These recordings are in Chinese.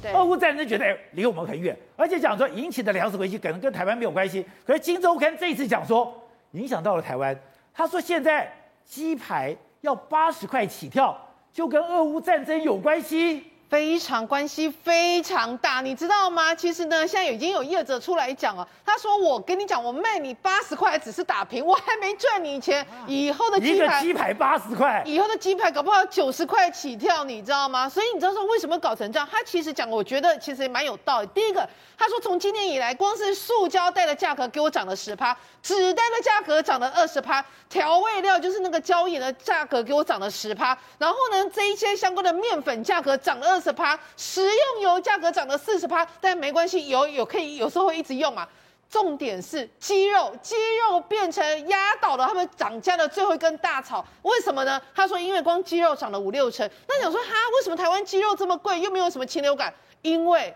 对，俄乌战争觉得离我们很远，而且讲说引起的粮食危机可能跟台湾没有关系。可是《金周刊》这一次讲说影响到了台湾，他说现在鸡排要八十块起跳，就跟俄乌战争有关系。非常关系非常大，你知道吗？其实呢，现在已经有业者出来讲了，他说：“我跟你讲，我卖你八十块，只是打平，我还没赚你钱。以后的鸡排，一个鸡排八十块，以后的鸡排搞不好九十块起跳，你知道吗？所以你知道说为什么搞成这样？他其实讲，我觉得其实也蛮有道理。第一个，他说从今年以来，光是塑胶袋的价格给我涨了十趴，纸袋的价格涨了二十趴，调味料就是那个椒盐的价格给我涨了十趴，然后呢，这一些相关的面粉价格涨了二。十趴，食用油价格涨了四十趴，但没关系，油有可以有时候会一直用嘛。重点是鸡肉，鸡肉变成压倒了他们涨价的最后一根大草。为什么呢？他说，因为光鸡肉涨了五六成。那想说，哈，为什么台湾鸡肉这么贵，又没有什么禽流感？因为。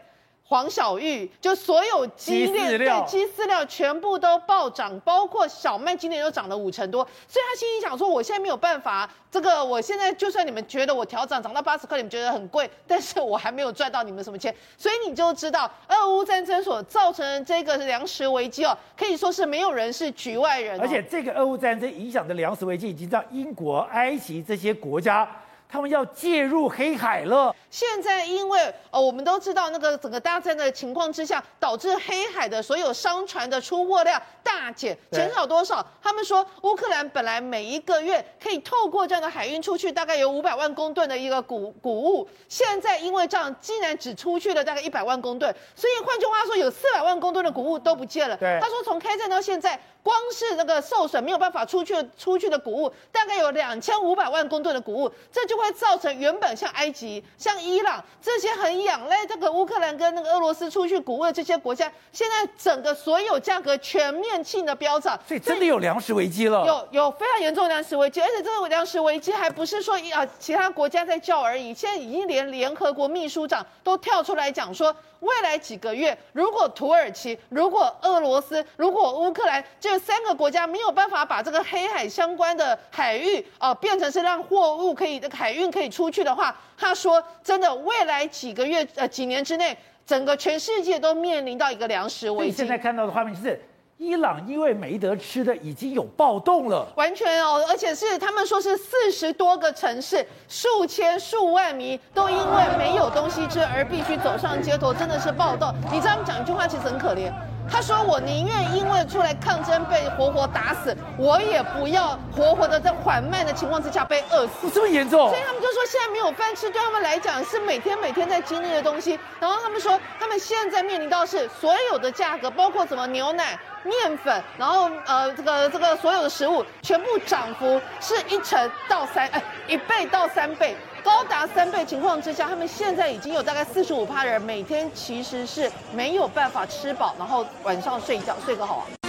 黄小玉就所有鸡料对鸡饲料全部都暴涨，包括小麦今年都涨了五成多，所以他心里想说，我现在没有办法，这个我现在就算你们觉得我调涨涨到八十块，你们觉得很贵，但是我还没有赚到你们什么钱，所以你就知道俄乌战争所造成的这个粮食危机哦，可以说是没有人是局外人，而且这个俄乌战争影响的粮食危机已经到英国、埃及这些国家。他们要介入黑海了。现在因为呃，我们都知道那个整个大战的情况之下，导致黑海的所有商船的出货量大减，减少多少？他们说乌克兰本来每一个月可以透过这样的海运出去大概有五百万公吨的一个谷谷物，现在因为这样竟然只出去了大概一百万公吨，所以换句话说，有四百万公吨的谷物都不见了。对他说从开战到现在。光是那个受损没有办法出去出去的谷物，大概有两千五百万公吨的谷物，这就会造成原本像埃及、像伊朗这些很仰赖这个乌克兰跟那个俄罗斯出去谷物的这些国家，现在整个所有价格全面性的飙涨，所以真的有粮食危机了。有有非常严重的粮食危机，而且这个粮食危机还不是说啊其他国家在叫而已，现在已经连联合国秘书长都跳出来讲说。未来几个月，如果土耳其、如果俄罗斯、如果乌克兰这三个国家没有办法把这个黑海相关的海域啊、呃、变成是让货物可以的海运可以出去的话，他说真的，未来几个月呃几年之内，整个全世界都面临到一个粮食危机。现在看到的画面就是。伊朗因为没得吃的，已经有暴动了。完全哦，而且是他们说是四十多个城市，数千数万名都因为没有东西吃而必须走上街头，真的是暴动。你知道他们讲一句话其实很可怜，他说我宁愿因为出来抗争被活活打死，我也不要活活的在缓慢的情况之下被饿死。这么严重？所以他们就说现在没有饭吃，对他们来讲是每天每天在经历的东西。然后他们说他们现在面临到是所有的价格，包括什么牛奶。面粉，然后呃，这个这个所有的食物全部涨幅是一成到三，哎，一倍到三倍，高达三倍情况之下，他们现在已经有大概四十五趴人每天其实是没有办法吃饱，然后晚上睡觉睡个好啊。